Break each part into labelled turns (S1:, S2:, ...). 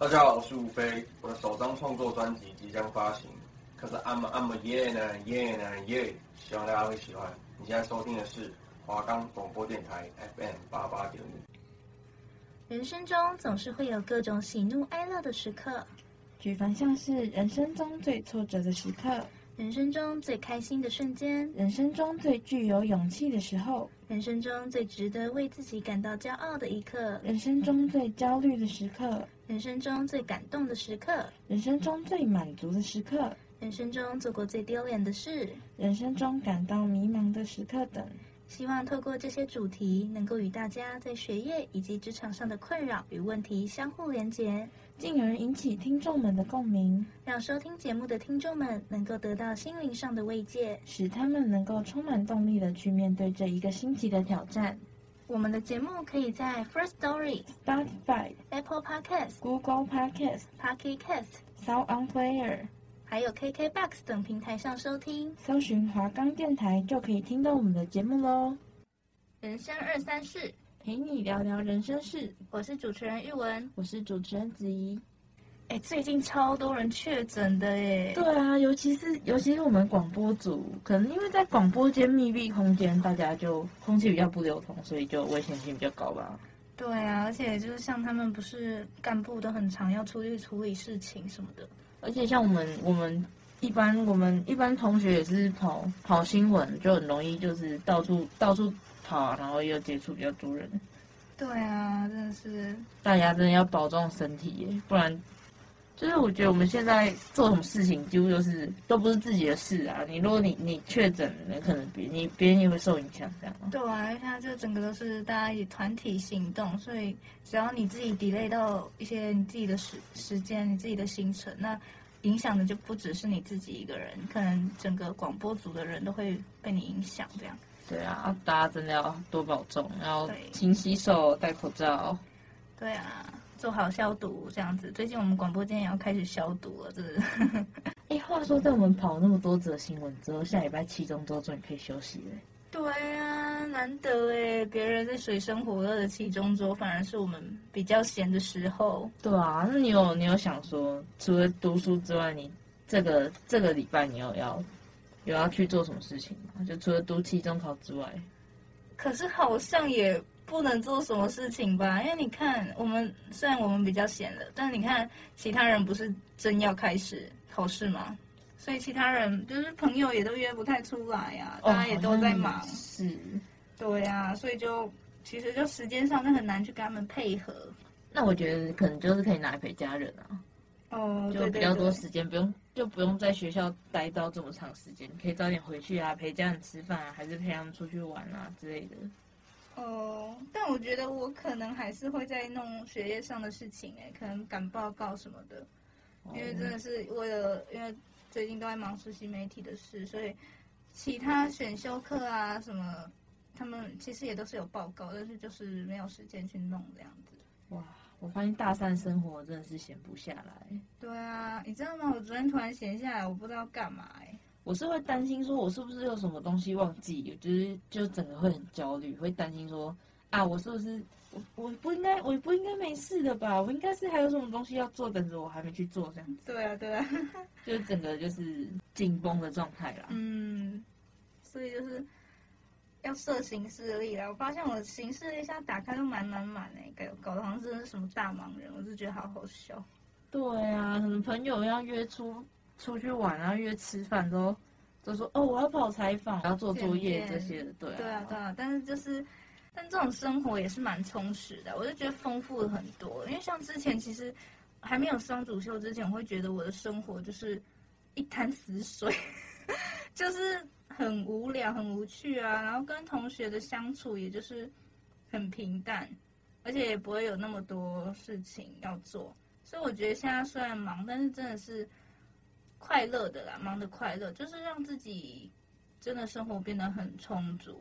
S1: 大家好，我是吴飞，我的首张创作专辑即将发行，可是 I'm I'm yeah 呢 yeah 呢 yeah，希望大家会喜欢。你现在收听的是华冈广播电台 FM 八八点五。
S2: 人生中总是会有各种喜怒哀乐的时刻，
S3: 举凡像是人生中最挫折的时刻。
S2: 人生中最开心的瞬间，
S3: 人生中最具有勇气的时候，
S2: 人生中最值得为自己感到骄傲的一刻，
S3: 人生中最焦虑的时刻，
S2: 人生中最感动的时刻，
S3: 人生中最满足的时刻，
S2: 人生中做过最丢脸的事，
S3: 人生中感到迷茫的时刻等。
S2: 希望透过这些主题，能够与大家在学业以及职场上的困扰与问题相互连结，
S3: 进而引起听众们的共鸣，
S2: 让收听节目的听众们能够得到心灵上的慰藉，
S3: 使他们能够充满动力的去面对这一个星级的挑战。
S2: 我们的节目可以在 First Story、
S3: Spotify、
S2: Apple Podcasts、
S3: Google Podcasts、
S2: Pocket Casts、
S3: Sound On Player。
S2: 还有 KKBOX 等平台上收听，
S3: 搜寻华冈电台就可以听到我们的节目喽。
S2: 人生二三事，
S3: 陪你聊聊人生事。
S2: 我是主持人玉文，
S3: 我是主持人子怡。
S2: 哎，最近超多人确诊的耶。
S3: 对啊，尤其是尤其是我们广播组，可能因为在广播间密闭空间，大家就空气比较不流通，所以就危险性比较高吧。
S2: 对啊，而且就是像他们不是干部都很常要出去处理事情什么的。
S3: 而且像我们，我们一般，我们一般同学也是跑跑新闻，就很容易就是到处到处跑，然后又接触比较多人。
S2: 对啊，真的是
S3: 大家真的要保重身体耶，不然就是我觉得我们现在做什么事情，几乎就是都不是自己的事啊。你如果你你确诊了，可能别你别人也会受影响，这样。
S2: 对啊，因为它就整个都是大家以团体行动，所以只要你自己 delay 到一些你自己的时时间、你自己的行程，那影响的就不只是你自己一个人，可能整个广播组的人都会被你影响。这样。
S3: 对啊，大家真的要多保重，然后勤洗手、戴口罩。
S2: 对啊。做好消毒，这样子。最近我们广播间也要开始消毒了，是不是？
S3: 哎，话说，在我们跑那么多则新闻之后，下礼拜七中周终于可以休息了。
S2: 对啊，难得哎，别人在水深火热的期中周，反而是我们比较闲的时候。
S3: 对啊，那你有你有想说，除了读书之外，你这个这个礼拜你有要有要去做什么事情吗？就除了读期中考之外，
S2: 可是好像也。不能做什么事情吧？因为你看，我们虽然我们比较闲了，但是你看其他人不是真要开始考试吗？所以其他人就是朋友也都约不太出来呀、啊，大家也都在忙。
S3: 是，
S2: 对呀、啊，所以就其实就时间上就很难去跟他们配合。
S3: 那我觉得可能就是可以拿来陪家人啊。
S2: 哦，
S3: 就比较多时间，不用就不用在学校待到这么长时间，可以早点回去啊，陪家人吃饭啊，还是陪他们出去玩啊之类的。
S2: 哦，但我觉得我可能还是会在弄学业上的事情，哎，可能赶报告什么的，因为真的是为了，因为最近都在忙实习媒体的事，所以其他选修课啊什么，他们其实也都是有报告，但是就是没有时间去弄这样子。
S3: 哇，我发现大三生活真的是闲不下来。
S2: 对啊，你知道吗？我昨天突然闲下来，我不知道干嘛，哎。
S3: 我是会担心说，我是不是有什么东西忘记，就是就整个会很焦虑，会担心说，啊，我是不是我我不应该，我不应该没事的吧？我应该是还有什么东西要做，等着我还没去做这样子。
S2: 对啊，对啊，
S3: 就是整个就是紧绷的状态啦。
S2: 嗯，所以就是要设行事历啦。我发现我的行事历现在打开都满满满诶，搞搞得好像真的是什么大忙人，我就觉得好好笑。
S3: 对啊，可能朋友要约出。出去玩啊，约吃饭都都说哦，我要跑采访，我要做作业这些的，对啊，
S2: 对啊，对啊。但是就是，但这种生活也是蛮充实的，我就觉得丰富了很多。因为像之前其实还没有双主秀之前，我会觉得我的生活就是一潭死水，就是很无聊、很无趣啊。然后跟同学的相处也就是很平淡，而且也不会有那么多事情要做。所以我觉得现在虽然忙，但是真的是。快乐的啦，忙的快乐，就是让自己真的生活变得很充足。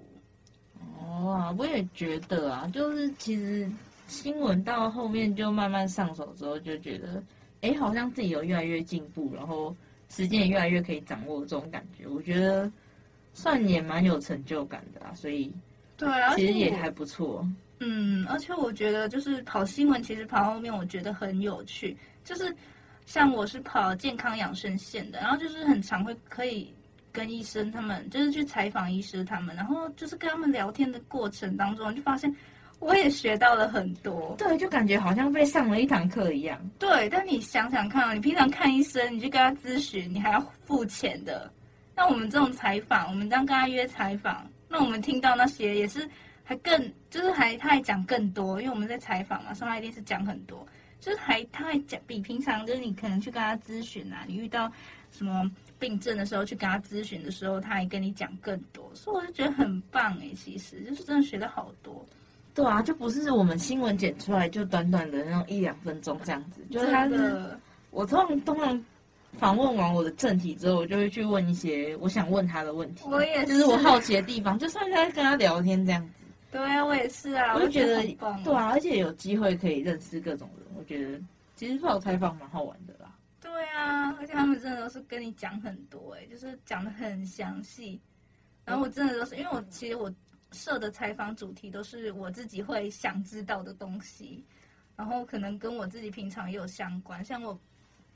S3: 哦，我也觉得啊，就是其实新闻到后面就慢慢上手之后，就觉得，哎，好像自己有越来越进步，然后时间也越来越可以掌握这种感觉。我觉得算也蛮有成就感的啊，所以
S2: 对啊，
S3: 其实也还不错。
S2: 嗯，而且我觉得就是跑新闻，其实跑后面我觉得很有趣，就是像我是跑健康养生线的，然后就是很常会可以跟医生他们就是去采访医师他们，然后就是跟他们聊天的过程当中，就发现我也学到了很多。
S3: 对，就感觉好像被上了一堂课一样。
S2: 对，但你想想看啊，你平常看医生，你去跟他咨询，你还要付钱的。那我们这种采访，我们这样跟他约采访，那我们听到那些也是。还更就是还他还讲更多，因为我们在采访嘛，所以他一定是讲很多，就是还他还讲比平常就是你可能去跟他咨询啊，你遇到什么病症的时候去跟他咨询的时候，他还跟你讲更多，所以我就觉得很棒哎，其实就是真的学了好多。
S3: 对啊，就不是我们新闻剪出来就短短的那种一两分钟这样子，就是他的我通常通常访问完我的正题之后，我就会去问一些我想问他的问题，
S2: 我也是，
S3: 就是我好奇的地方，就算在跟他聊天这样子。
S2: 对啊，我也是啊，
S3: 我就觉得，对啊，而且有机会可以认识各种人，我觉得其实跑采访蛮好玩的啦。
S2: 对啊，而且他们真的都是跟你讲很多，哎，就是讲的很详细。然后我真的都是，因为我其实我设的采访主题都是我自己会想知道的东西，然后可能跟我自己平常也有相关。像我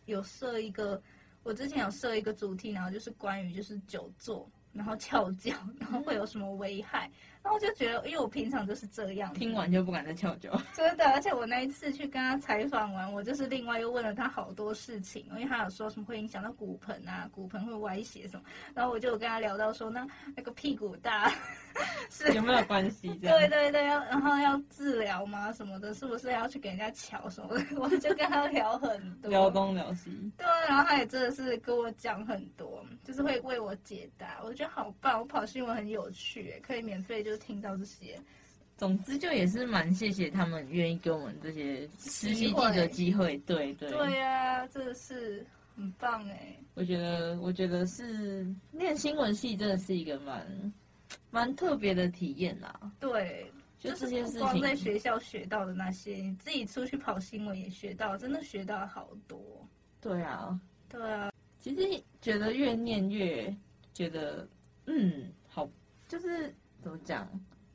S2: 有设一个，我之前有设一个主题，然后就是关于就是久坐，然后翘脚，然后会有什么危害。然后我就觉得，因为我平常就是这样，
S3: 听完就不敢再翘脚。
S2: 真的，而且我那一次去跟他采访完，我就是另外又问了他好多事情，因为他有说什么会影响到骨盆啊，骨盆会歪斜什么，然后我就有跟他聊到说，那那个屁股大 是
S3: 有没有关系？
S2: 对对对，要然后要治疗吗？什么的，是不是要去给人家瞧什么的？我就跟他聊很多，
S3: 聊东聊西。
S2: 对，然后他也真的是跟我讲很多，就是会为我解答，我觉得好棒。我跑新闻很有趣，可以免费就。听到这些，
S3: 总之就也是蛮谢谢他们愿意给我们这些实习记者机会，对对
S2: 对呀、啊，真的是很棒哎！
S3: 我觉得，我觉得是念新闻系真的是一个蛮蛮特别的体验啦。
S2: 对，
S3: 就这些事情，
S2: 光在学校学到的那些，你自己出去跑新闻也学到，真的学到好多。
S3: 对啊，
S2: 对啊，
S3: 其实觉得越念越觉得，嗯，好，就是。怎么讲？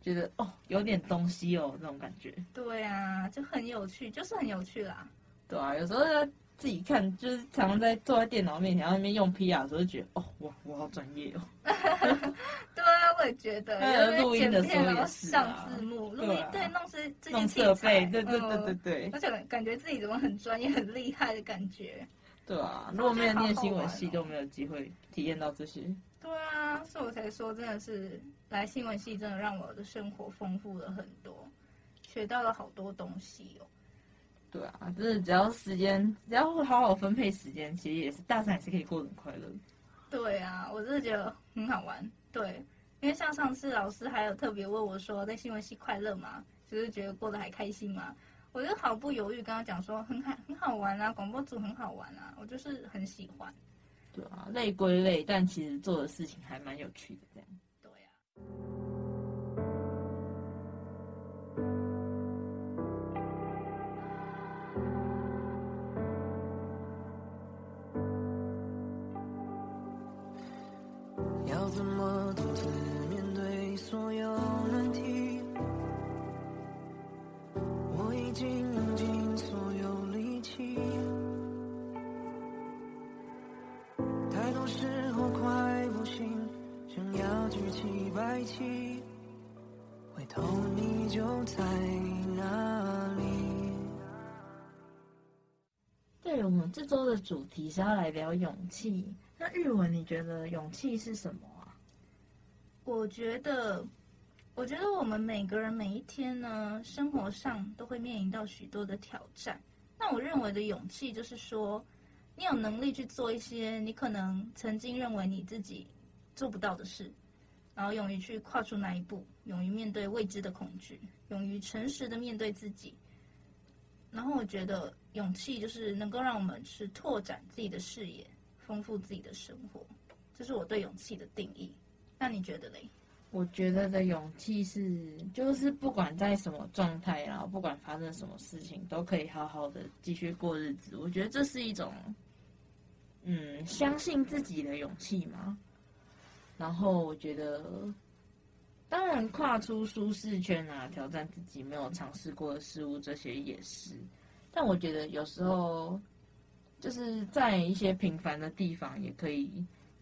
S3: 觉得哦，有点东西哦，那种感觉。
S2: 对啊，就很有趣，就是很有趣啦。
S3: 对啊，有时候要自己看，就是常常在坐在电脑面前，然后那边用 PR 的时候，就觉得哦，哇，我好专业哦。
S2: 对啊，我也觉得。
S3: 还 有录音的时候也是
S2: 啊。上字幕，录音对，弄是
S3: 弄设备，对对对对对。
S2: 而且感觉自己怎么很专业、很厉害的感觉。
S3: 对啊，如果没有念新闻系，就没有机会体验到这些。
S2: 对啊，所以我才说，真的是来新闻系，真的让我的生活丰富了很多，学到了好多东西哦。
S3: 对啊，就是只要时间，只要好好分配时间，其实也是大三也是可以过得很快乐。
S2: 对啊，我真的觉得很好玩。对，因为像上次老师还有特别问我说，在新闻系快乐吗？就是觉得过得还开心吗？我就毫不犹豫跟他讲说，很好很好玩啊，广播组很好玩啊，我就是很喜
S3: 欢。啊，累归累，但其实做的事情还蛮有趣的，这样。
S2: 对啊。
S3: 周的主题是要来聊勇气。那日文，你觉得勇气是什么啊？
S2: 我觉得，我觉得我们每个人每一天呢，生活上都会面临到许多的挑战。那我认为的勇气，就是说，你有能力去做一些你可能曾经认为你自己做不到的事。然后勇于去跨出那一步，勇于面对未知的恐惧，勇于诚实的面对自己。然后我觉得勇气就是能够让我们去拓展自己的视野，丰富自己的生活，这是我对勇气的定义。那你觉得嘞？
S3: 我觉得的勇气是，就是不管在什么状态，然后不管发生什么事情，都可以好好的继续过日子。我觉得这是一种，嗯，相信自己的勇气吗？然后我觉得，当然跨出舒适圈啊，挑战自己没有尝试过的事物，这些也是。但我觉得有时候就是在一些平凡的地方，也可以，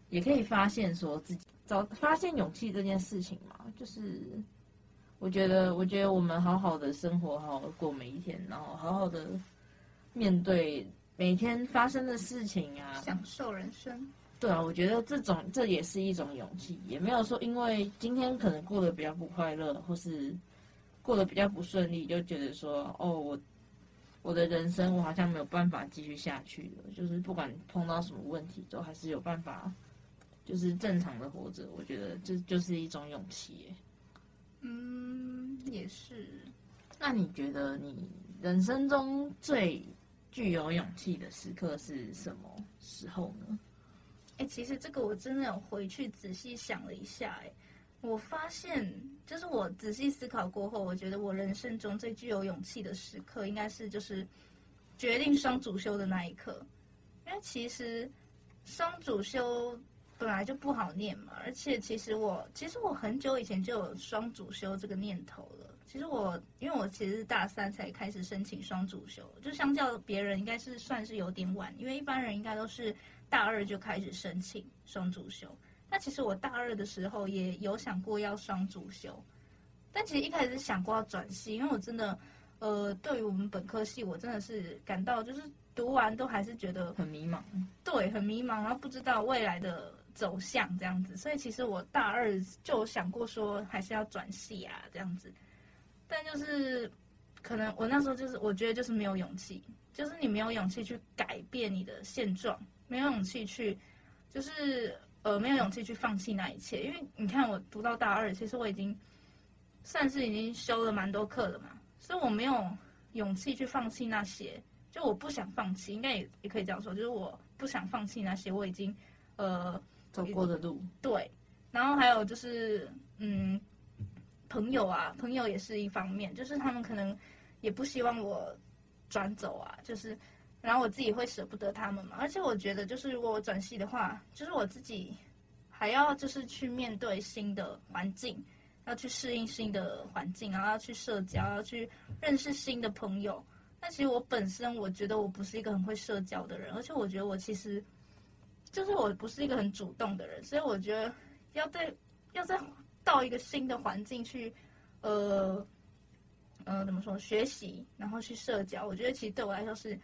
S3: 也可以发现说自己找发现勇气这件事情嘛。就是我觉得，我觉得我们好好的生活，好好的过每一天，然后好好的面对每天发生的事情啊，
S2: 享受人生。
S3: 对啊，我觉得这种这也是一种勇气，也没有说因为今天可能过得比较不快乐，或是过得比较不顺利，就觉得说哦，我我的人生我好像没有办法继续下去了。就是不管碰到什么问题，都还是有办法，就是正常的活着。我觉得这就是一种勇气。
S2: 嗯，也是。
S3: 那你觉得你人生中最具有勇气的时刻是什么时候呢？
S2: 哎、欸，其实这个我真的有回去仔细想了一下，哎，我发现就是我仔细思考过后，我觉得我人生中最具有勇气的时刻，应该是就是决定双主修的那一刻，因为其实双主修本来就不好念嘛，而且其实我其实我很久以前就有双主修这个念头了。其实我因为我其实是大三才开始申请双主修，就相较别人应该是算是有点晚，因为一般人应该都是。大二就开始申请双主修，那其实我大二的时候也有想过要双主修，但其实一开始想过要转系，因为我真的，呃，对于我们本科系，我真的是感到就是读完都还是觉得
S3: 很迷茫，
S2: 对，很迷茫，然后不知道未来的走向这样子，所以其实我大二就有想过说还是要转系啊这样子，但就是可能我那时候就是我觉得就是没有勇气，就是你没有勇气去改变你的现状。没有勇气去，就是呃，没有勇气去放弃那一切。因为你看，我读到大二，其实我已经算是已经修了蛮多课了嘛，所以我没有勇气去放弃那些。就我不想放弃，应该也也可以这样说，就是我不想放弃那些我已经呃
S3: 走过的路。
S2: 对，然后还有就是嗯，朋友啊，朋友也是一方面，就是他们可能也不希望我转走啊，就是。然后我自己会舍不得他们嘛，而且我觉得就是如果我转系的话，就是我自己还要就是去面对新的环境，要去适应新的环境，然后要去社交，要去认识新的朋友。但其实我本身我觉得我不是一个很会社交的人，而且我觉得我其实就是我不是一个很主动的人，所以我觉得要在要再到一个新的环境去，呃呃怎么说学习，然后去社交，我觉得其实对我来说是。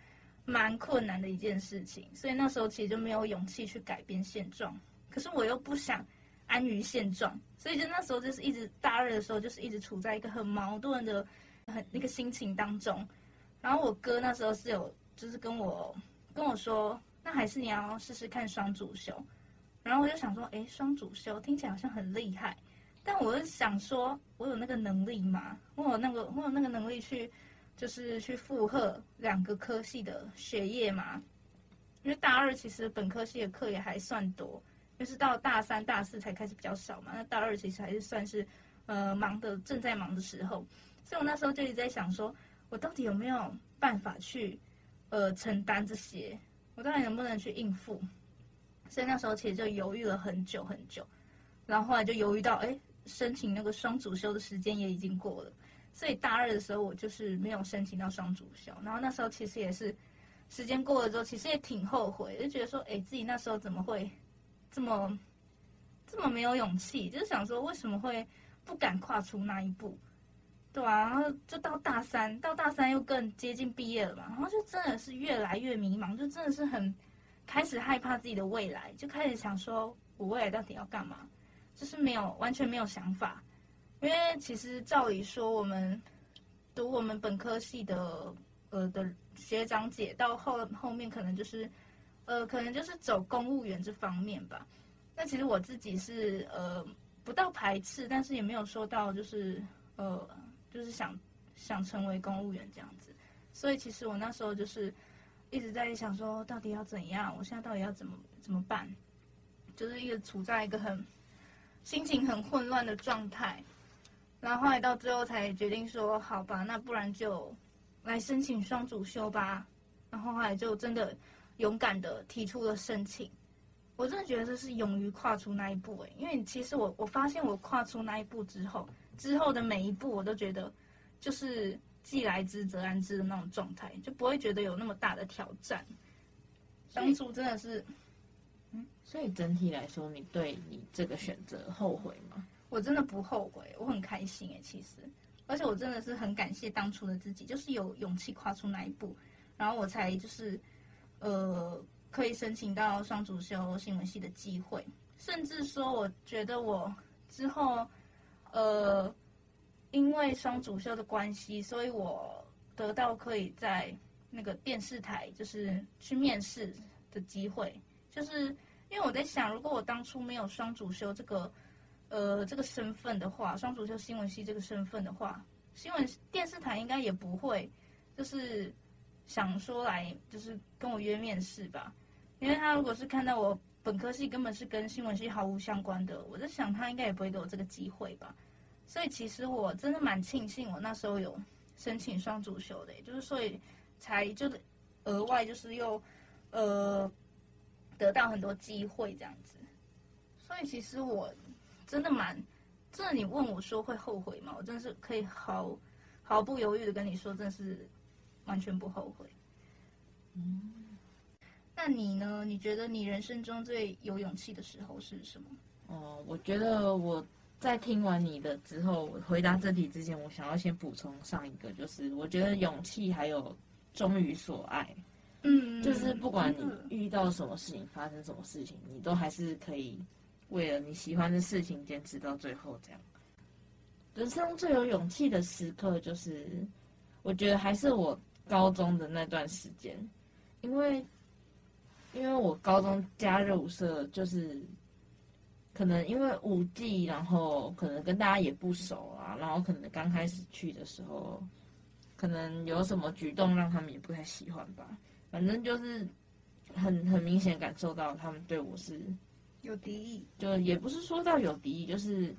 S2: 蛮困难的一件事情，所以那时候其实就没有勇气去改变现状。可是我又不想安于现状，所以就那时候就是一直大二的时候，就是一直处在一个很矛盾的很那个心情当中。然后我哥那时候是有就是跟我跟我说，那还是你要试试看双主修。然后我就想说，哎，双主修听起来好像很厉害，但我就想说，我有那个能力吗？我有那个我有那个能力去。就是去负荷两个科系的学业嘛，因为大二其实本科系的课也还算多，就是到大三、大四才开始比较少嘛。那大二其实还是算是呃忙的正在忙的时候，所以我那时候就一直在想说，我到底有没有办法去呃承担这些？我到底能不能去应付？所以那时候其实就犹豫了很久很久，然后后来就犹豫到，哎，申请那个双主修的时间也已经过了。所以大二的时候，我就是没有申请到双主修。然后那时候其实也是，时间过了之后，其实也挺后悔，就觉得说，哎，自己那时候怎么会这么这么没有勇气？就是想说，为什么会不敢跨出那一步，对啊，然后就到大三，到大三又更接近毕业了嘛，然后就真的是越来越迷茫，就真的是很开始害怕自己的未来，就开始想说，我未来到底要干嘛？就是没有完全没有想法。因为其实照理说，我们读我们本科系的呃的学长姐到后后面可能就是，呃可能就是走公务员这方面吧。那其实我自己是呃不到排斥，但是也没有说到就是呃就是想想成为公务员这样子。所以其实我那时候就是一直在想说，到底要怎样？我现在到底要怎么怎么办？就是一直处在一个很心情很混乱的状态。然后后来到最后才决定说，好吧，那不然就来申请双主修吧。然后后来就真的勇敢的提出了申请。我我真的觉得这是勇于跨出那一步哎，因为其实我我发现我跨出那一步之后，之后的每一步我都觉得就是既来之则安之的那种状态，就不会觉得有那么大的挑战。当初真的是，
S3: 嗯，所以整体来说，你对你这个选择后悔吗？
S2: 我真的不后悔，我很开心哎，其实，而且我真的是很感谢当初的自己，就是有勇气跨出那一步，然后我才就是，呃。可以申请到双主修新闻系的机会，甚至说，我觉得我之后，呃，因为双主修的关系，所以我得到可以在那个电视台就是去面试的机会。就是因为我在想，如果我当初没有双主修这个，呃，这个身份的话，双主修新闻系这个身份的话，新闻电视台应该也不会，就是想说来就是跟我约面试吧。因为他如果是看到我本科系根本是跟新闻系毫无相关的，我在想他应该也不会给我这个机会吧。所以其实我真的蛮庆幸我那时候有申请双主修的，就是所以才就是额外就是又呃得到很多机会这样子。所以其实我真的蛮，真的你问我说会后悔吗？我真的是可以毫毫不犹豫的跟你说，真的是完全不后悔。嗯。那你呢？你觉得你人生中最有勇气的时候是什么？
S3: 哦，我觉得我在听完你的之后，我回答这题之前，我想要先补充上一个，就是我觉得勇气还有忠于所爱，
S2: 嗯，
S3: 就是不管你遇到什么事情，发生什么事情，你都还是可以为了你喜欢的事情坚持到最后。这样，人生最有勇气的时刻，就是我觉得还是我高中的那段时间，因为。因为我高中加热舞社，就是可能因为舞技，然后可能跟大家也不熟啊，然后可能刚开始去的时候，可能有什么举动让他们也不太喜欢吧。反正就是很很明显感受到他们对我是
S2: 有敌意，
S3: 就也不是说到有敌意，就是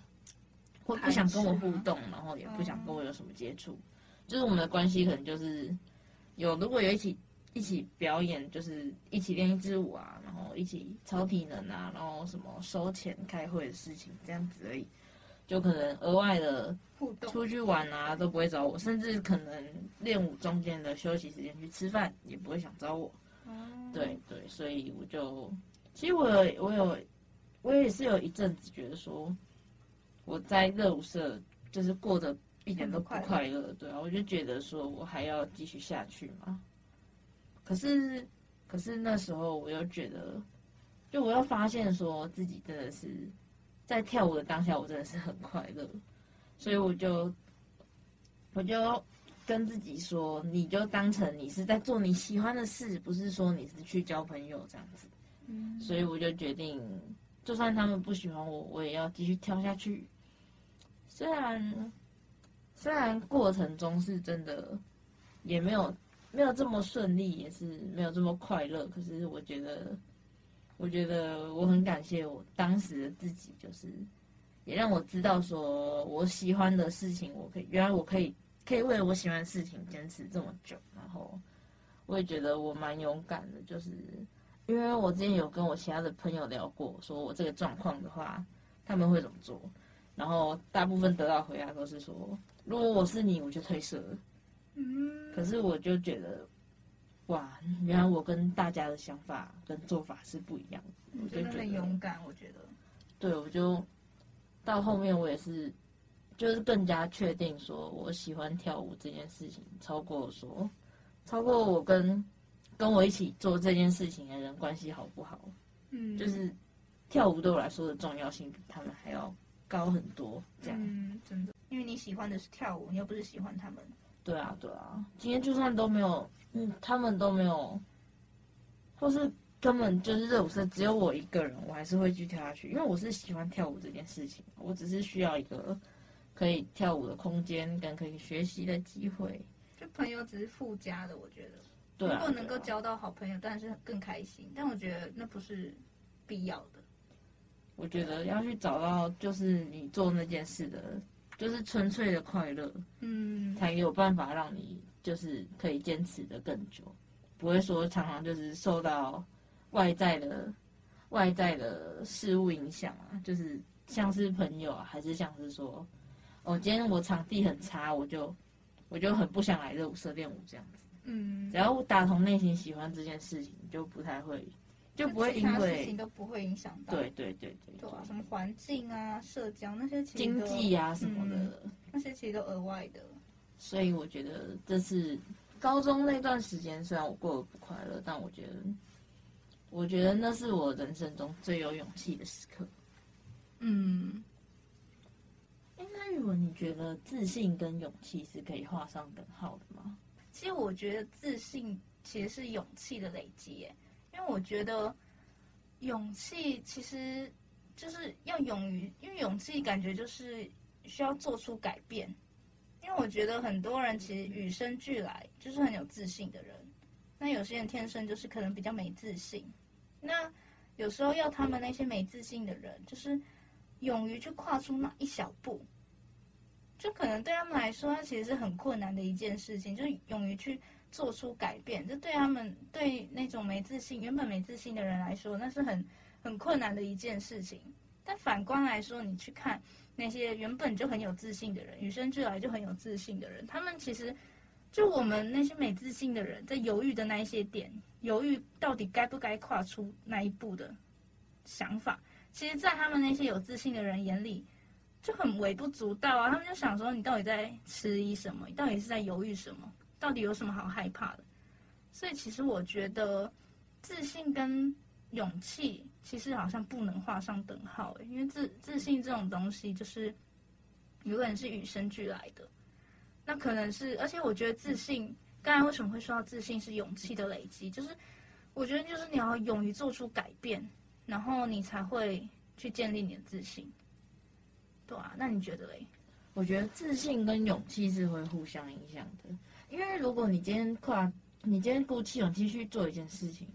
S3: 会不想跟我互动，然后也不想跟我有什么接触，就是我们的关系可能就是有如果有一起。一起表演，就是一起练一支舞啊，然后一起超体能啊，然后什么收钱、开会的事情这样子而已，就可能额外的互动出去玩啊都不会找我，甚至可能练舞中间的休息时间去吃饭也不会想找我。对对，所以我就其实我有我有我也是有一阵子觉得说我在热舞社就是过得一点都不快乐，对啊，我就觉得说我还要继续下去嘛。可是，可是那时候我又觉得，就我又发现说自己真的是在跳舞的当下，我真的是很快乐，所以我就我就跟自己说，你就当成你是在做你喜欢的事，不是说你是去交朋友这样子。嗯，所以我就决定，就算他们不喜欢我，我也要继续跳下去。虽然虽然过程中是真的也没有。没有这么顺利，也是没有这么快乐。可是我觉得，我觉得我很感谢我当时的自己，就是也让我知道说我喜欢的事情，我可以原来我可以可以为了我喜欢的事情坚持这么久。然后我也觉得我蛮勇敢的，就是因为我之前有跟我其他的朋友聊过，说我这个状况的话，他们会怎么做。然后大部分得到回答都是说，如果我是你，我就退社可是我就觉得，哇，原来我跟大家的想法跟做法是不一样的。我就觉得
S2: 很勇敢，我觉得。
S3: 对，我就到后面我也是，就是更加确定说我喜欢跳舞这件事情，超过说，超过我跟跟我一起做这件事情的人关系好不好？
S2: 嗯，
S3: 就是跳舞对我来说的重要性比他们还要高很多。这样，
S2: 嗯，真的，因为你喜欢的是跳舞，你又不是喜欢他们。
S3: 对啊，对啊，今天就算都没有，嗯，他们都没有，或是根本就是热舞社只有我一个人，我还是会去跳下去，因为我是喜欢跳舞这件事情，我只是需要一个可以跳舞的空间跟可以学习的机会。
S2: 就朋友只是附加的，我觉得。
S3: 对啊。
S2: 如果能够交到好朋友，当然是更开心，但我觉得那不是必要的。
S3: 我觉得要去找到就是你做那件事的。就是纯粹的快乐，
S2: 嗯，
S3: 才有办法让你就是可以坚持的更久，不会说常常就是受到外在的外在的事物影响啊，就是像是朋友啊，还是像是说，哦，今天我场地很差，我就我就很不想来这舞社练舞这样子。
S2: 嗯，
S3: 只要打从内心喜欢这件事情，就不太会，就不会因为
S2: 事情都不会影响到。
S3: 对对对对，
S2: 对啊，什么环境啊、社交那些其实
S3: 经济啊什么的、
S2: 嗯，那些其实都额外的。
S3: 所以我觉得这是高中那段时间，虽然我过得不快乐，但我觉得，我觉得那是我人生中最有勇气的时刻。
S2: 嗯。
S3: 哎，那宇文，你觉得自信跟勇气是可以画上等号的吗？
S2: 其实我觉得自信其实是勇气的累积，耶，因为我觉得勇气其实就是要勇于，因为勇气感觉就是需要做出改变。因为我觉得很多人其实与生俱来就是很有自信的人，那有些人天生就是可能比较没自信。那有时候要他们那些没自信的人，就是勇于去跨出那一小步。就可能对他们来说，它其实是很困难的一件事情，就是勇于去做出改变。这对他们对那种没自信、原本没自信的人来说，那是很很困难的一件事情。但反观来说，你去看那些原本就很有自信的人，与生俱来就很有自信的人，他们其实就我们那些没自信的人，在犹豫的那一些点，犹豫到底该不该跨出那一步的想法，其实，在他们那些有自信的人眼里。就很微不足道啊！他们就想说，你到底在迟疑什么？你到底是在犹豫什么？到底有什么好害怕的？所以，其实我觉得自信跟勇气其实好像不能画上等号，因为自自信这种东西就是有可能是与生俱来的，那可能是，而且我觉得自信，刚才为什么会说到自信是勇气的累积？就是我觉得就是你要勇于做出改变，然后你才会去建立你的自信。啊，那你觉得嘞？
S3: 我觉得自信跟勇气是会互相影响的，因为如果你今天跨，你今天鼓起勇气去做一件事情，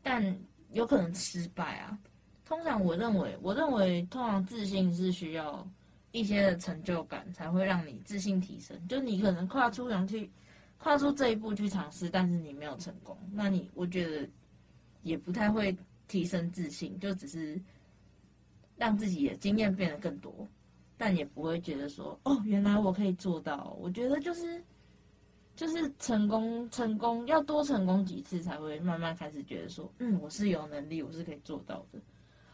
S3: 但有可能失败啊。通常我认为，我认为通常自信是需要一些的成就感才会让你自信提升。就你可能跨出勇气，跨出这一步去尝试，但是你没有成功，那你我觉得也不太会提升自信，就只是让自己的经验变得更多。但也不会觉得说，哦，原来我可以做到。我觉得就是，就是成功，成功要多成功几次才会慢慢开始觉得说，嗯，我是有能力，我是可以做到的。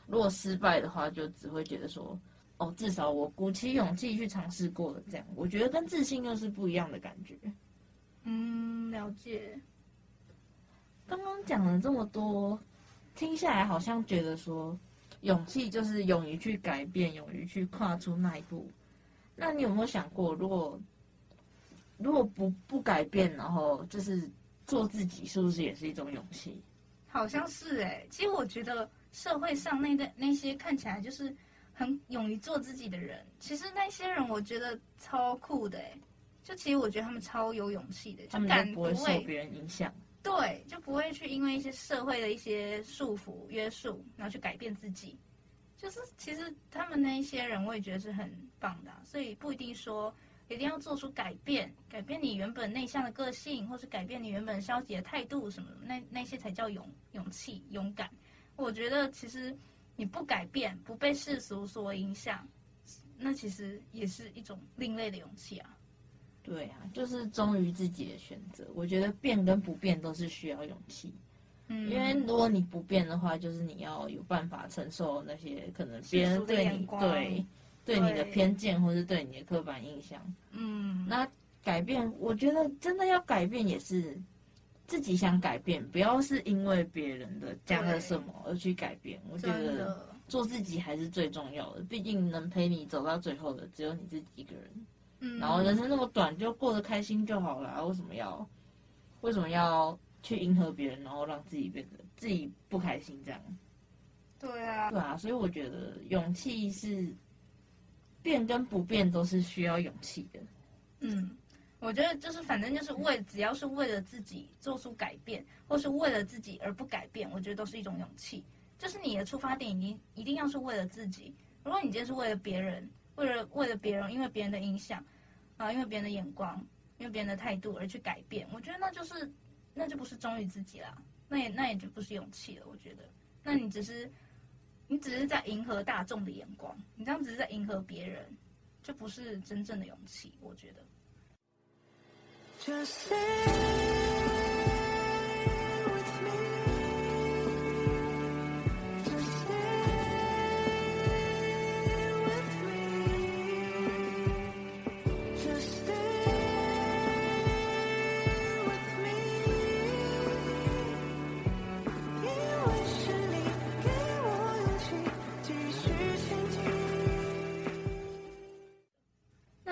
S3: 如果失败的话，就只会觉得说，哦，至少我鼓起勇气去尝试过了。这样，我觉得跟自信又是不一样的感觉。
S2: 嗯，了解。
S3: 刚刚讲了这么多，听下来好像觉得说。勇气就是勇于去改变，勇于去跨出那一步。那你有没有想过，如果如果不不改变，然后就是做自己，是不是也是一种勇气？
S2: 好像是哎、欸。其实我觉得社会上那那那些看起来就是很勇于做自己的人，其实那些人我觉得超酷的哎、欸。就其实我觉得他们超有勇气的，就敢
S3: 不会受别人影响。
S2: 对，就不会去因为一些社会的一些束缚约束，然后去改变自己。就是其实他们那一些人，我也觉得是很棒的，所以不一定说一定要做出改变，改变你原本内向的个性，或是改变你原本消极的态度什么的，那那些才叫勇勇气、勇敢。我觉得其实你不改变，不被世俗所影响，那其实也是一种另类的勇气啊。
S3: 对啊，就是忠于自己的选择。我觉得变跟不变都是需要勇气，嗯，因为如果你不变的话，就是你要有办法承受那些可能别人对你对对你的偏见，或是对你的刻板印象。
S2: 嗯，
S3: 那改变，我觉得真的要改变也是自己想改变，不要是因为别人的讲了什么而去改变。我觉得做自己还是最重要的，毕竟能陪你走到最后的只有你自己一个人。
S2: 嗯，
S3: 然后人生那么短，就过得开心就好了。为什么要，为什么要去迎合别人，然后让自己变得自己不开心这样？
S2: 对啊，
S3: 对啊，所以我觉得勇气是变跟不变都是需要勇气的。
S2: 嗯，我觉得就是反正就是为只要是为了自己做出改变，或是为了自己而不改变，我觉得都是一种勇气。就是你的出发点一定一定要是为了自己。如果你今天是为了别人。为了为了别人，因为别人的影响，啊，因为别人的眼光，因为别人的态度而去改变，我觉得那就是，那就不是忠于自己啦，那也那也就不是勇气了。我觉得，那你只是你只是在迎合大众的眼光，你这样只是在迎合别人，就不是真正的勇气。我觉得。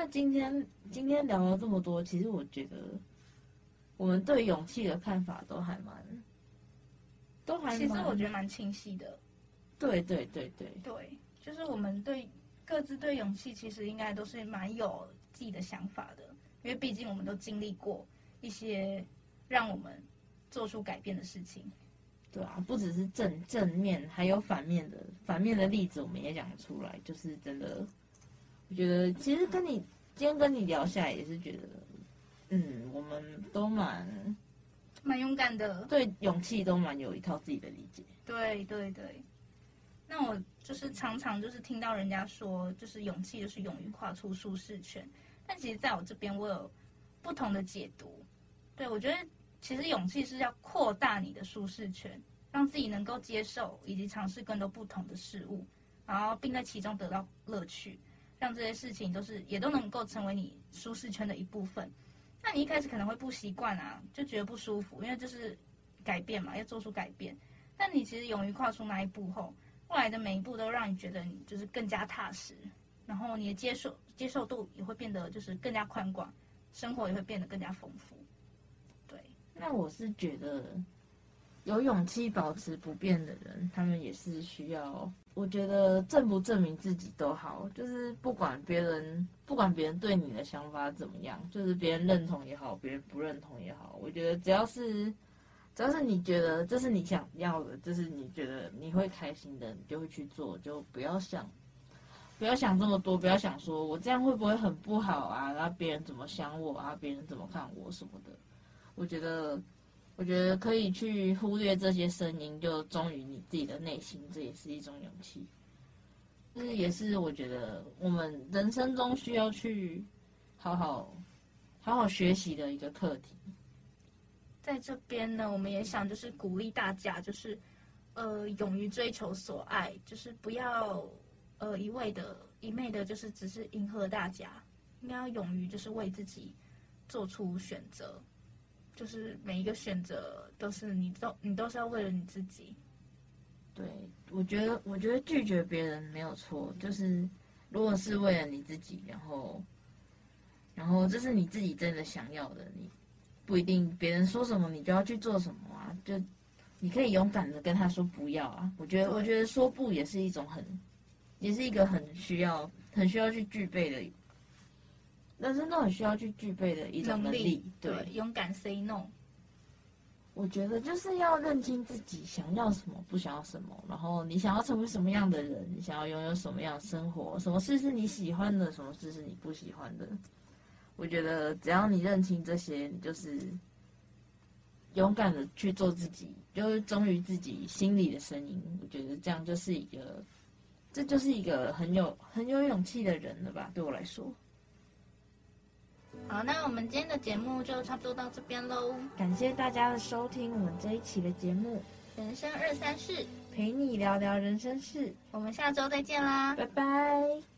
S3: 今天今天聊了这么多，其实我觉得我们对勇气的看法都还蛮，都还蛮，
S2: 其实我觉得蛮清晰的。
S3: 对对对对
S2: 对，就是我们对各自对勇气，其实应该都是蛮有自己的想法的，因为毕竟我们都经历过一些让我们做出改变的事情。
S3: 对啊，不只是正正面，还有反面的反面的例子，我们也讲得出来，就是真的。我觉得其实跟你今天跟你聊下来，也是觉得，嗯，我们都蛮
S2: 蛮勇敢的，
S3: 对勇气都蛮有一套自己的理解。
S2: 对对对，那我就是常常就是听到人家说，就是勇气就是勇于跨出舒适圈，但其实在我这边，我有不同的解读。对，我觉得其实勇气是要扩大你的舒适圈，让自己能够接受以及尝试更多不同的事物，然后并在其中得到乐趣。让这些事情都是也都能够成为你舒适圈的一部分。那你一开始可能会不习惯啊，就觉得不舒服，因为就是改变嘛，要做出改变。但你其实勇于跨出那一步后，后来的每一步都让你觉得你就是更加踏实，然后你的接受接受度也会变得就是更加宽广，生活也会变得更加丰富。对，
S3: 那我是觉得有勇气保持不变的人，他们也是需要。我觉得证不证明自己都好，就是不管别人不管别人对你的想法怎么样，就是别人认同也好，别人不认同也好，我觉得只要是只要是你觉得这是你想要的，这是你觉得你会开心的，你就会去做，就不要想不要想这么多，不要想说我这样会不会很不好啊，然后别人怎么想我啊，别人怎么看我什么的，我觉得。我觉得可以去忽略这些声音，就忠于你自己的内心，这也是一种勇气。这也是我觉得我们人生中需要去好好好好学习的一个课题。
S2: 在这边呢，我们也想就是鼓励大家，就是呃，勇于追求所爱，就是不要呃一味的、一昧的，就是只是迎合大家，应该要勇于就是为自己做出选择。就是每一个选择都是你都你都是要为了你自己。
S3: 对，我觉得我觉得拒绝别人没有错，就是如果是为了你自己，然后然后这是你自己真的想要的，你不一定别人说什么你就要去做什么啊，就你可以勇敢的跟他说不要啊。我觉得我觉得说不也是一种很，也是一个很需要很需要去具备的。但是那很需要去具备的一种能力，能力对，
S2: 对，勇敢 say no。
S3: 我觉得就是要认清自己想要什么，不想要什么，然后你想要成为什么样的人，你想要拥有什么样的生活，什么事是你喜欢的，什么事是你不喜欢的。我觉得只要你认清这些，你就是勇敢的去做自己，就是忠于自己心里的声音。我觉得这样就是一个，这就是一个很有很有勇气的人了吧？对我来说。
S2: 好，那我们今天的节目就差不多到这边喽。
S3: 感谢大家的收听，我们这一期的节目《
S2: 人生二三事》，
S3: 陪你聊聊人生事。
S2: 我们下周再见啦，
S3: 拜拜。